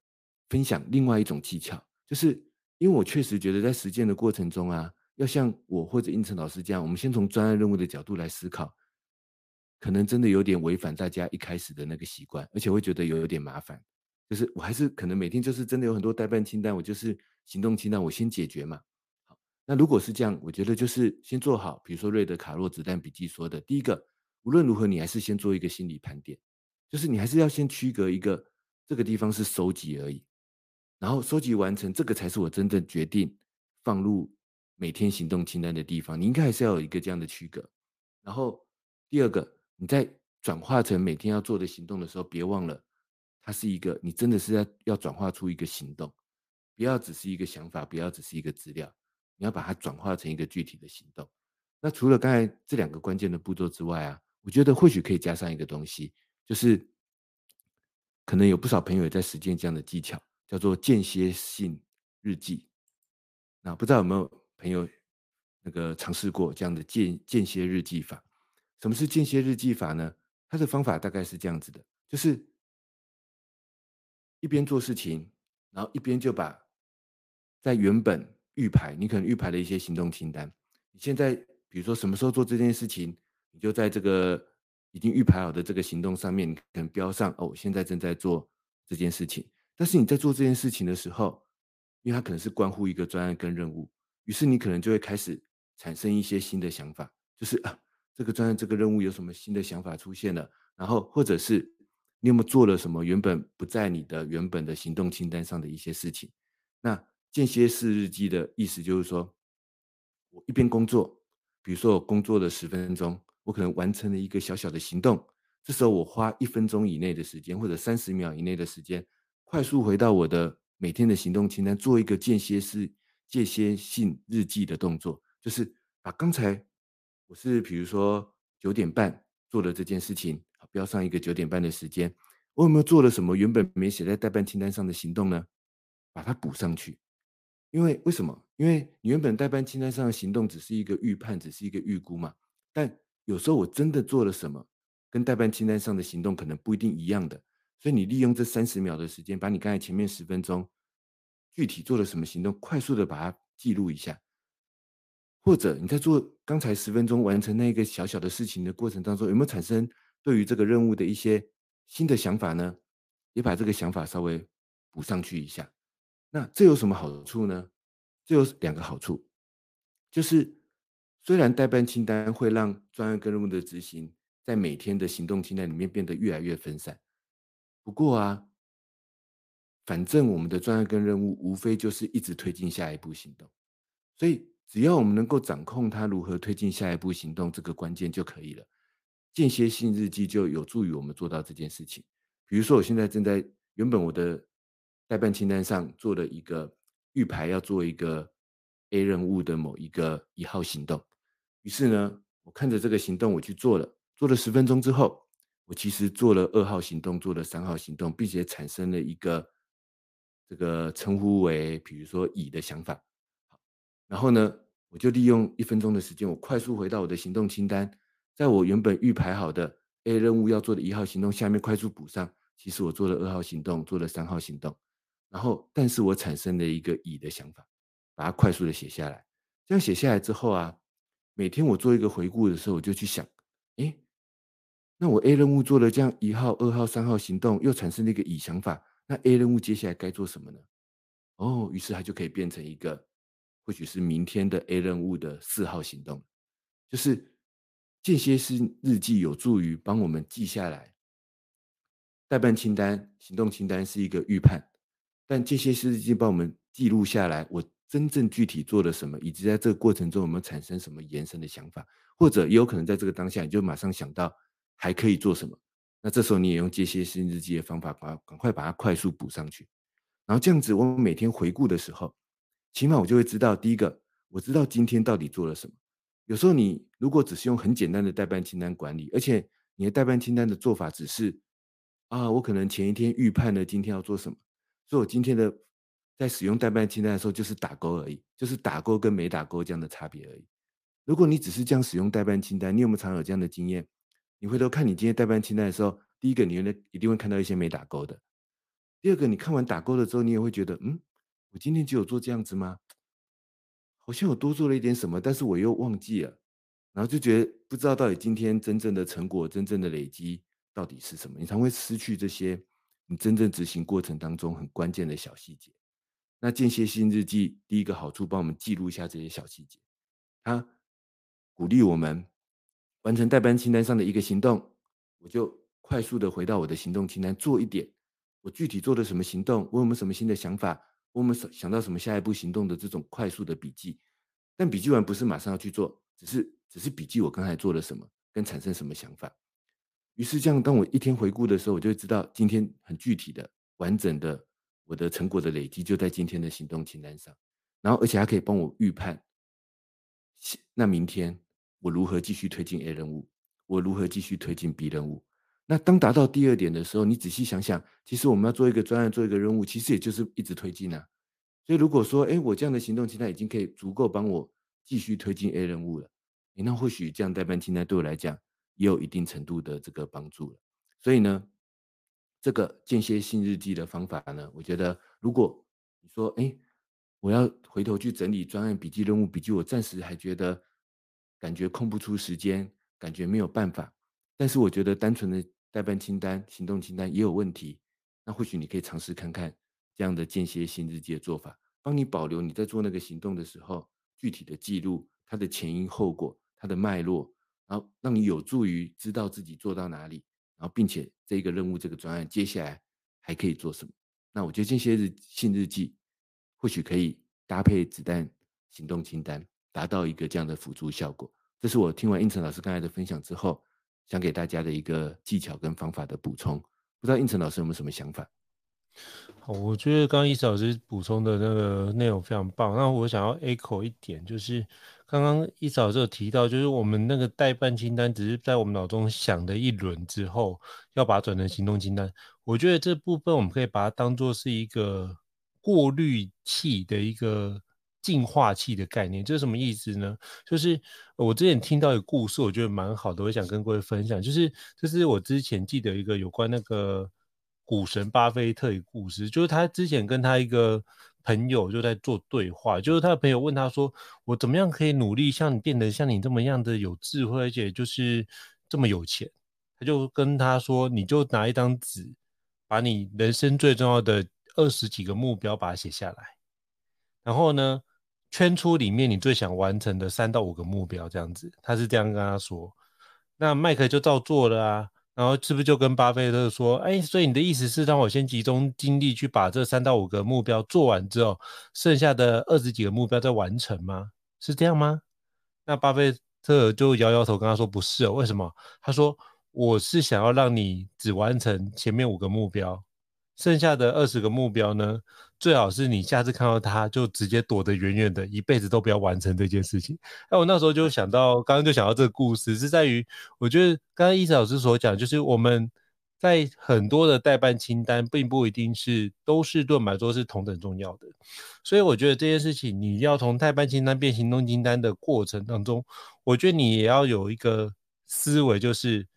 分享另外一种技巧，就是因为我确实觉得在实践的过程中啊，要像我或者胤丞老师这样，我们先从专案任务的角度来思考，可能真的有点违反大家一开始的那个习惯，而且会觉得有有点麻烦。就是我还是可能每天就是真的有很多待办清单，我就是行动清单，我先解决嘛。好那如果是这样，我觉得就是先做好，比如说瑞德卡洛子弹笔记说的，第一个，无论如何你还是先做一个心理盘点，就是你还是要先区隔一个这个地方是收集而已，然后收集完成，这个才是我真正决定放入每天行动清单的地方，你应该还是要有一个这样的区隔。然后第二个，你在转化成每天要做的行动的时候，别忘了它是一个，你真的是要要转化出一个行动，不要只是一个想法，不要只是一个资料。你要把它转化成一个具体的行动。那除了刚才这两个关键的步骤之外啊，我觉得或许可以加上一个东西，就是可能有不少朋友也在实践这样的技巧，叫做间歇性日记。那不知道有没有朋友那个尝试过这样的间间歇日记法？什么是间歇日记法呢？它的方法大概是这样子的，就是一边做事情，然后一边就把在原本预排，你可能预排了一些行动清单。你现在比如说什么时候做这件事情，你就在这个已经预排好的这个行动上面，你可能标上哦，现在正在做这件事情。但是你在做这件事情的时候，因为它可能是关乎一个专案跟任务，于是你可能就会开始产生一些新的想法，就是啊，这个专案这个任务有什么新的想法出现了，然后或者是你有没有做了什么原本不在你的原本的行动清单上的一些事情，那。间歇式日记的意思就是说，我一边工作，比如说我工作了十分钟，我可能完成了一个小小的行动，这时候我花一分钟以内的时间或者三十秒以内的时间，快速回到我的每天的行动清单，做一个间歇式、间歇性日记的动作，就是把刚才我是比如说九点半做的这件事情，标上一个九点半的时间，我有没有做了什么原本没写在待办清单上的行动呢？把它补上去。因为为什么？因为你原本待办清单上的行动只是一个预判，只是一个预估嘛。但有时候我真的做了什么，跟待办清单上的行动可能不一定一样的。所以你利用这三十秒的时间，把你刚才前面十分钟具体做了什么行动，快速的把它记录一下。或者你在做刚才十分钟完成那个小小的事情的过程当中，有没有产生对于这个任务的一些新的想法呢？也把这个想法稍微补上去一下。那这有什么好处呢？这有两个好处，就是虽然代办清单会让专案跟任务的执行在每天的行动清单里面变得越来越分散，不过啊，反正我们的专案跟任务无非就是一直推进下一步行动，所以。只要我们能够掌控它如何推进下一步行动这个关键就可以了。间歇性日记就有助于我们做到这件事情。比如说，我现在正在原本我的待办清单上做了一个预排，要做一个 A 任务的某一个一号行动。于是呢，我看着这个行动我去做了，做了十分钟之后，我其实做了二号行动，做了三号行动，并且产生了一个这个称呼为比如说乙的想法。然后呢，我就利用一分钟的时间，我快速回到我的行动清单，在我原本预排好的 A 任务要做的一号行动下面快速补上。其实我做了二号行动，做了三号行动，然后但是我产生了一个乙的想法，把它快速的写下来。这样写下来之后啊，每天我做一个回顾的时候，我就去想，哎，那我 A 任务做了这样一号、二号、三号行动，又产生了一个乙想法，那 A 任务接下来该做什么呢？哦，于是它就可以变成一个。或许是明天的 A 任务的四号行动，就是间歇式日记有助于帮我们记下来。待办清单、行动清单是一个预判，但间歇式日记帮我们记录下来，我真正具体做了什么，以及在这个过程中有没有产生什么延伸的想法，或者也有可能在这个当下你就马上想到还可以做什么。那这时候你也用间歇式日记的方法，把赶快把它快速补上去，然后这样子，我们每天回顾的时候。起码我就会知道，第一个，我知道今天到底做了什么。有时候你如果只是用很简单的待办清单管理，而且你的待办清单的做法只是啊，我可能前一天预判了今天要做什么，所以我今天的在使用待办清单的时候就是打勾而已，就是打勾跟没打勾这样的差别而已。如果你只是这样使用待办清单，你有没有常有这样的经验？你回头看你今天待办清单的时候，第一个你原来一定会看到一些没打勾的，第二个你看完打勾了之后，你也会觉得嗯。我今天就有做这样子吗？好像我多做了一点什么，但是我又忘记了，然后就觉得不知道到底今天真正的成果、真正的累积到底是什么。你常会失去这些你真正执行过程当中很关键的小细节。那间歇性日记第一个好处，帮我们记录一下这些小细节，它鼓励我们完成待办清单上的一个行动，我就快速的回到我的行动清单做一点，我具体做了什么行动，我有没有什么新的想法？我们想到什么下一步行动的这种快速的笔记，但笔记完不是马上要去做，只是只是笔记我刚才做了什么，跟产生什么想法。于是这样，当我一天回顾的时候，我就会知道今天很具体的、完整的我的成果的累积就在今天的行动清单上。然后，而且还可以帮我预判，那明天我如何继续推进 A 任务，我如何继续推进 B 任务。那当达到第二点的时候，你仔细想想，其实我们要做一个专案，做一个任务，其实也就是一直推进啊。所以如果说，哎，我这样的行动清单已经可以足够帮我继续推进 A 任务了，那或许这样代办清单对我来讲也有一定程度的这个帮助了。所以呢，这个间歇性日记的方法呢，我觉得如果你说，哎，我要回头去整理专案笔记、任务笔记，我暂时还觉得感觉空不出时间，感觉没有办法。但是我觉得单纯的代办清单、行动清单也有问题，那或许你可以尝试看看这样的间歇性日记的做法，帮你保留你在做那个行动的时候具体的记录它的前因后果、它的脉络，然后让你有助于知道自己做到哪里，然后并且这个任务、这个专案接下来还可以做什么。那我觉得间歇性日记或许可以搭配子弹行动清单，达到一个这样的辅助效果。这是我听完胤丞老师刚才的分享之后。想给大家的一个技巧跟方法的补充，不知道应晨老师有没有什么想法？好，我觉得刚刚伊老师补充的那个内容非常棒。那我想要 echo 一点，就是刚刚伊老师有提到，就是我们那个待办清单只是在我们脑中想的一轮之后，要把它转成行动清单。我觉得这部分我们可以把它当做是一个过滤器的一个净化器的概念，这是什么意思呢？就是我之前听到一个故事，我觉得蛮好的，我想跟各位分享。就是这是我之前记得一个有关那个股神巴菲特的故事，就是他之前跟他一个朋友就在做对话，就是他的朋友问他说：“我怎么样可以努力像你变得像你这么样的有智慧，而且就是这么有钱？”他就跟他说：“你就拿一张纸，把你人生最重要的二十几个目标把它写下来，然后呢，圈出里面你最想完成的三到五个目标，这样子。”他是这样跟他说。那麦克就照做了啊。然后是不是就跟巴菲特说：“哎，所以你的意思是让我先集中精力去把这三到五个目标做完之后，剩下的二十几个目标再完成吗？是这样吗？”那巴菲特就摇摇头跟他说：“不是哦，为什么？”他说：“我是想要让你只完成前面五个目标。”剩下的二十个目标呢，最好是你下次看到他就直接躲得远远的，一辈子都不要完成这件事情。那我那时候就想到，刚刚就想到这个故事，是在于我觉得刚刚伊森老师所讲，就是我们在很多的待办清单，并不一定是都是对我们来说是同等重要的。所以我觉得这件事情，你要从待办清单变行动清单的过程当中，我觉得你也要有一个思维，就是。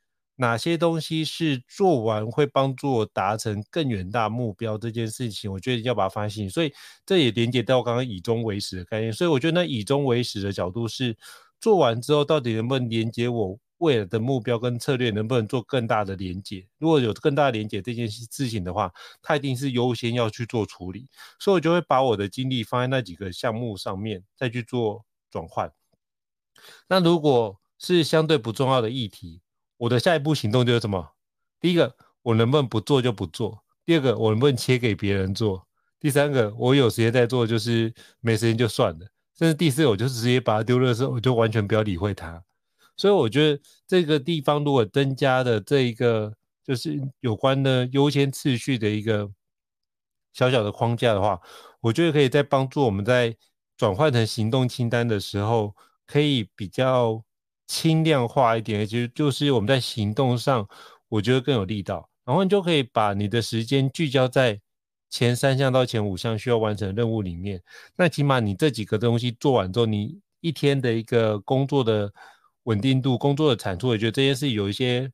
哪些东西是做完会帮助我达成更远大目标这件事情，我觉得要把它放心。所以这也连接到我刚刚以终为始的概念。所以我觉得那以终为始的角度是，做完之后到底能不能连接我未来的目标跟策略，能不能做更大的连接？如果有更大的连接这件事情的话，它一定是优先要去做处理。所以我就会把我的精力放在那几个项目上面，再去做转换。那如果是相对不重要的议题，我的下一步行动就是什么？第一个，我能不能不做就不做；第二个，我能不能切给别人做；第三个，我有时间在做，就是没时间就算了；甚至第四个，我就直接把它丢了的时候，我就完全不要理会它。所以我觉得这个地方如果增加的这一个就是有关的优先次序的一个小小的框架的话，我觉得可以在帮助我们在转换成行动清单的时候，可以比较。轻量化一点，其实就是我们在行动上，我觉得更有力道。然后你就可以把你的时间聚焦在前三项到前五项需要完成的任务里面。那起码你这几个东西做完之后，你一天的一个工作的稳定度、工作的产出，我觉得这件事有一些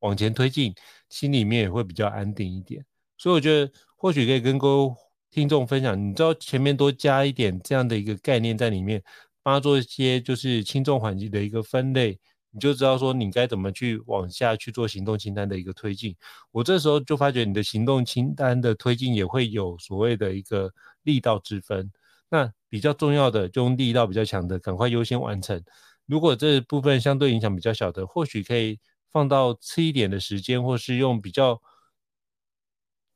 往前推进，心里面也会比较安定一点。所以我觉得或许可以跟各位听众分享，你知道前面多加一点这样的一个概念在里面。帮他做一些就是轻重缓急的一个分类，你就知道说你该怎么去往下去做行动清单的一个推进。我这时候就发觉你的行动清单的推进也会有所谓的一个力道之分。那比较重要的就用力道比较强的赶快优先完成。如果这部分相对影响比较小的，或许可以放到次一点的时间，或是用比较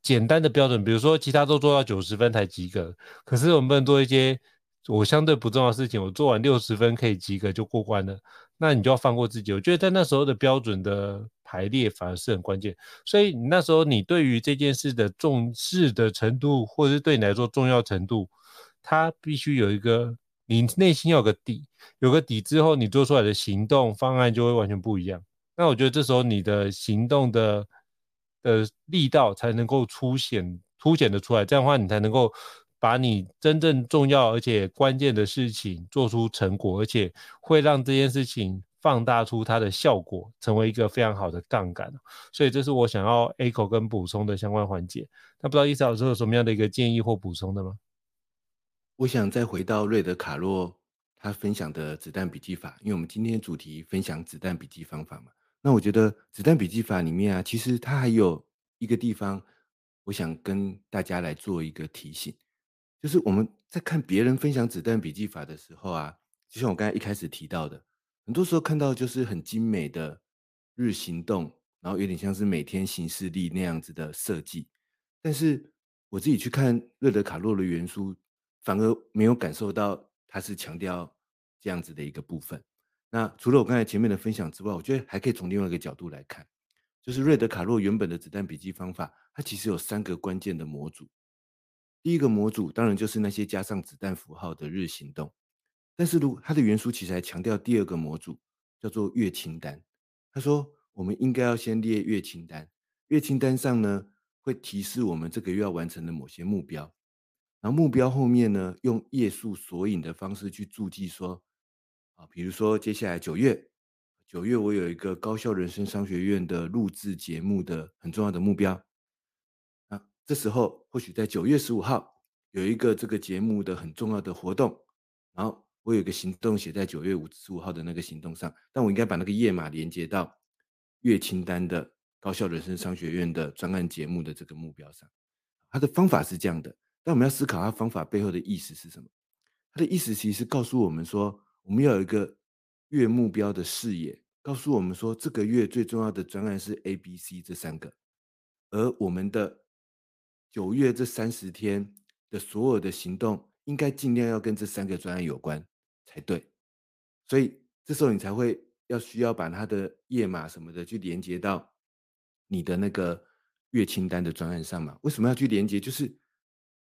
简单的标准，比如说其他都做到九十分才及格。可是我们不能做一些。我相对不重要的事情，我做完六十分可以及格就过关了，那你就要放过自己。我觉得在那时候的标准的排列反而是很关键。所以那时候你对于这件事的重视的程度，或者是对你来说重要程度，它必须有一个你内心有个底，有个底之后，你做出来的行动方案就会完全不一样。那我觉得这时候你的行动的的力道才能够凸显凸显的出来，这样的话你才能够。把你真正重要而且关键的事情做出成果，而且会让这件事情放大出它的效果，成为一个非常好的杠杆。所以这是我想要 echo 跟补充的相关环节。那不知道伊森老师有什么样的一个建议或补充的吗？我想再回到瑞德卡洛他分享的子弹笔记法，因为我们今天主题分享子弹笔记方法嘛。那我觉得子弹笔记法里面啊，其实它还有一个地方，我想跟大家来做一个提醒。就是我们在看别人分享子弹笔记法的时候啊，就像我刚才一开始提到的，很多时候看到就是很精美的日行动，然后有点像是每天行事历那样子的设计。但是我自己去看瑞德卡洛的原书，反而没有感受到他是强调这样子的一个部分。那除了我刚才前面的分享之外，我觉得还可以从另外一个角度来看，就是瑞德卡洛原本的子弹笔记方法，它其实有三个关键的模组。第一个模组当然就是那些加上子弹符号的日行动，但是如它的原书其实还强调第二个模组叫做月清单。他说我们应该要先列月清单，月清单上呢会提示我们这个月要完成的某些目标，然后目标后面呢，用页数索引的方式去注记说，啊，比如说接下来九月，九月我有一个高效人生商学院的录制节目的很重要的目标，这时候或许在九月十五号有一个这个节目的很重要的活动，然后我有一个行动写在九月五十五号的那个行动上，但我应该把那个页码连接到月清单的高效人生商学院的专案节目的这个目标上。他的方法是这样的，但我们要思考他方法背后的意思是什么？他的意思其实是告诉我们说，我们要有一个。月目标的视野告诉我们说，这个月最重要的专案是 A、B、C 这三个，而我们的九月这三十天的所有的行动，应该尽量要跟这三个专案有关才对。所以这时候你才会要需要把它的页码什么的去连接到你的那个月清单的专案上嘛？为什么要去连接？就是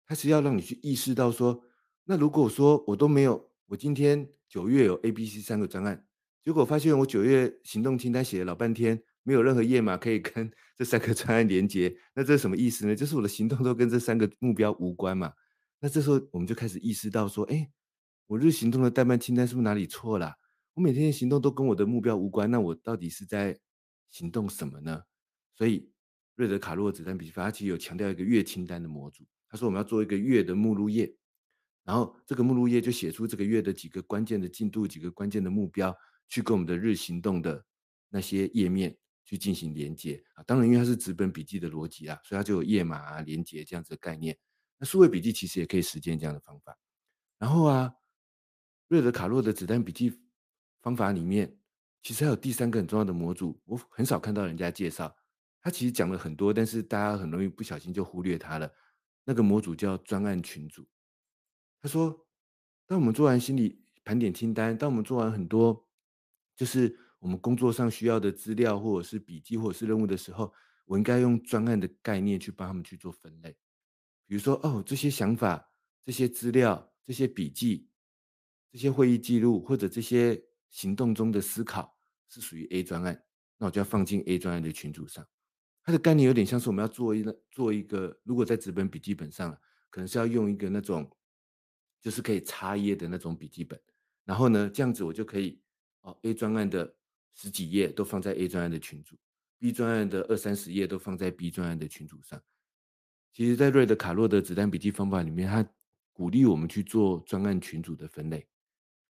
它是要让你去意识到说，那如果说我都没有，我今天。九月有 A、B、C 三个专案，结果发现我九月行动清单写了老半天，没有任何页码可以跟这三个专案连接。那这是什么意思呢？就是我的行动都跟这三个目标无关嘛。那这时候我们就开始意识到说，哎，我日行动的代办清单是不是哪里错了？我每天的行动都跟我的目标无关，那我到底是在行动什么呢？所以瑞德卡洛子弹笔记法，他其实有强调一个月清单的模组。他说我们要做一个月的目录页。然后这个目录页就写出这个月的几个关键的进度，几个关键的目标，去跟我们的日行动的那些页面去进行连接啊。当然，因为它是纸本笔记的逻辑啊，所以它就有页码啊、连接这样子的概念。那数位笔记其实也可以实践这样的方法。然后啊，瑞德卡洛的子弹笔记方法里面，其实还有第三个很重要的模组，我很少看到人家介绍。他其实讲了很多，但是大家很容易不小心就忽略它了。那个模组叫专案群组。他说：“当我们做完心理盘点清单，当我们做完很多，就是我们工作上需要的资料，或者是笔记，或者是任务的时候，我应该用专案的概念去帮他们去做分类。比如说，哦，这些想法、这些资料、这些笔记、这些会议记录，或者这些行动中的思考，是属于 A 专案，那我就要放进 A 专案的群组上。它的概念有点像是我们要做一做一个，如果在纸本笔记本上，可能是要用一个那种。”就是可以插页的那种笔记本，然后呢，这样子我就可以哦，A 专案的十几页都放在 A 专案的群组，B 专案的二三十页都放在 B 专案的群组上。其实，在瑞德卡洛的子弹笔记方法里面，他鼓励我们去做专案群组的分类。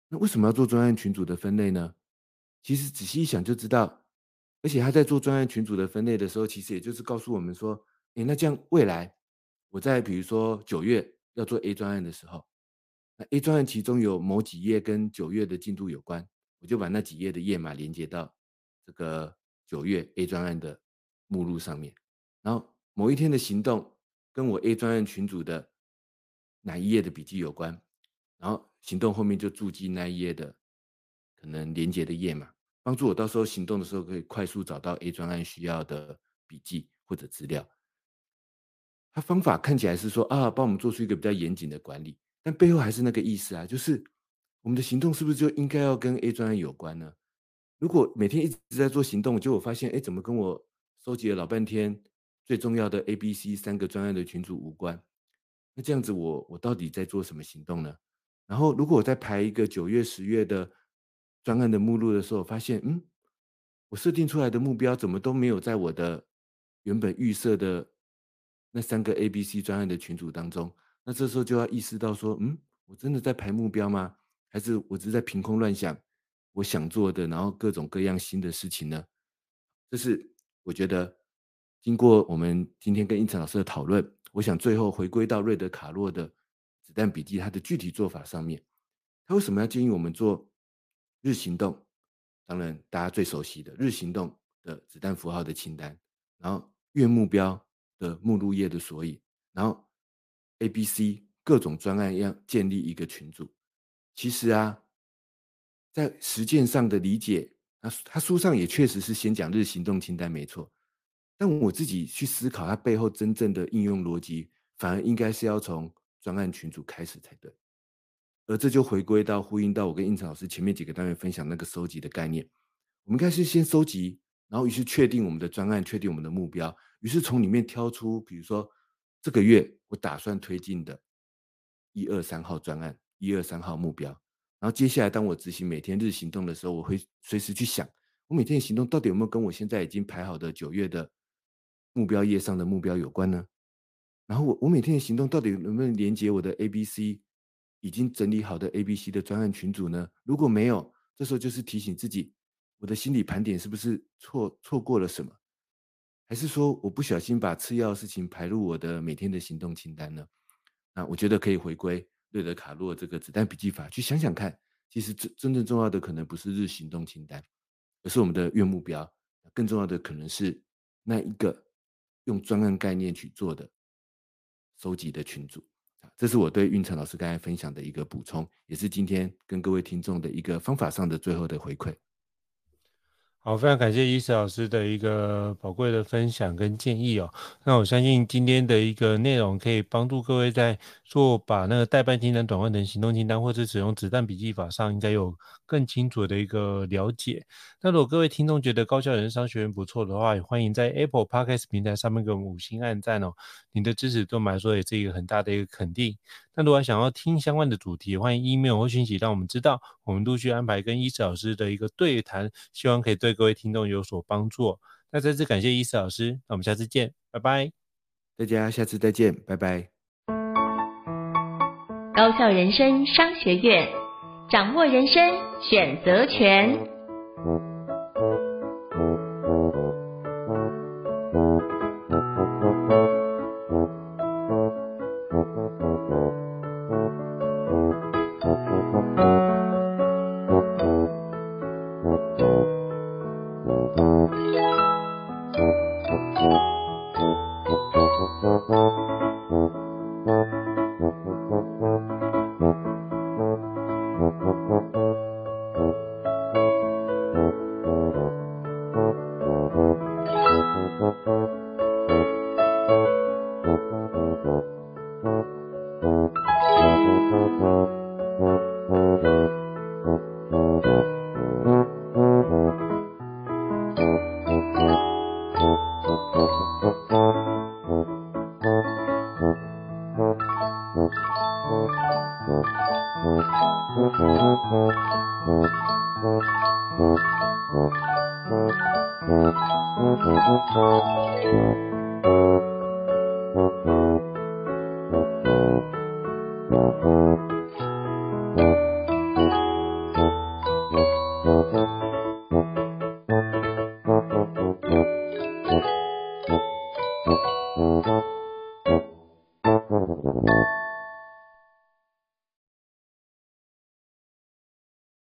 那为什么要做专案群组的分类呢？其实仔细一想就知道，而且他在做专案群组的分类的时候，其实也就是告诉我们说，诶，那这样未来我在比如说九月要做 A 专案的时候。那 A 专案其中有某几页跟九月的进度有关，我就把那几页的页码连接到这个九月 A 专案的目录上面。然后某一天的行动跟我 A 专案群组的哪一页的笔记有关，然后行动后面就注记那一页的可能连接的页码，帮助我到时候行动的时候可以快速找到 A 专案需要的笔记或者资料。它方法看起来是说啊，帮我们做出一个比较严谨的管理。但背后还是那个意思啊，就是我们的行动是不是就应该要跟 A 专案有关呢？如果每天一直在做行动，结果发现，哎，怎么跟我收集了老半天最重要的 A、B、C 三个专案的群组无关？那这样子我，我我到底在做什么行动呢？然后，如果我在排一个九月、十月的专案的目录的时候，发现，嗯，我设定出来的目标怎么都没有在我的原本预设的那三个 A、B、C 专案的群组当中。那这时候就要意识到说，嗯，我真的在排目标吗？还是我只是在凭空乱想我想做的，然后各种各样新的事情呢？这是我觉得经过我们今天跟胤丞老师的讨论，我想最后回归到瑞德卡洛的子弹笔记它的具体做法上面。他为什么要建议我们做日行动？当然，大家最熟悉的日行动的子弹符号的清单，然后月目标的目录页的索引，然后。A、B、C 各种专案要建立一个群组，其实啊，在实践上的理解，他他书上也确实是先讲日行动清单没错，但我自己去思考它背后真正的应用逻辑，反而应该是要从专案群组开始才对，而这就回归到呼应到我跟应成老师前面几个单元分享那个收集的概念，我们应该是先收集，然后于是确定我们的专案，确定我们的目标，于是从里面挑出，比如说。这个月我打算推进的一二三号专案，一二三号目标。然后接下来，当我执行每天日行动的时候，我会随时去想，我每天的行动到底有没有跟我现在已经排好的九月的目标页上的目标有关呢？然后我我每天的行动到底能不能连接我的 A、B、C 已经整理好的 A、B、C 的专案群组呢？如果没有，这时候就是提醒自己，我的心理盘点是不是错错过了什么？还是说我不小心把次要事情排入我的每天的行动清单呢？那我觉得可以回归瑞德卡洛这个子弹笔记法去想想看，其实真真正重要的可能不是日行动清单，而是我们的月目标，更重要的可能是那一个用专案概念去做的。收集的群组，这是我对运成老师刚才分享的一个补充，也是今天跟各位听众的一个方法上的最后的回馈。好，非常感谢伊斯老师的一个宝贵的分享跟建议哦。那我相信今天的一个内容可以帮助各位在做把那个代办清单转换成行动清单，或者使用子弹笔记法上，应该有更清楚的一个了解。那如果各位听众觉得高效人商学院不错的话，也欢迎在 Apple Podcast 平台上面给我们五星按赞哦。你的支持对我们来说也是一个很大的一个肯定。那如果想要听相关的主题，欢迎 email 或讯息让我们知道，我们陆续安排跟伊斯老师的一个对谈，希望可以对各位听众有所帮助。那再次感谢伊斯老师，那我们下次见，拜拜。大家下次再见，拜拜。高校人生商学院，掌握人生选择权。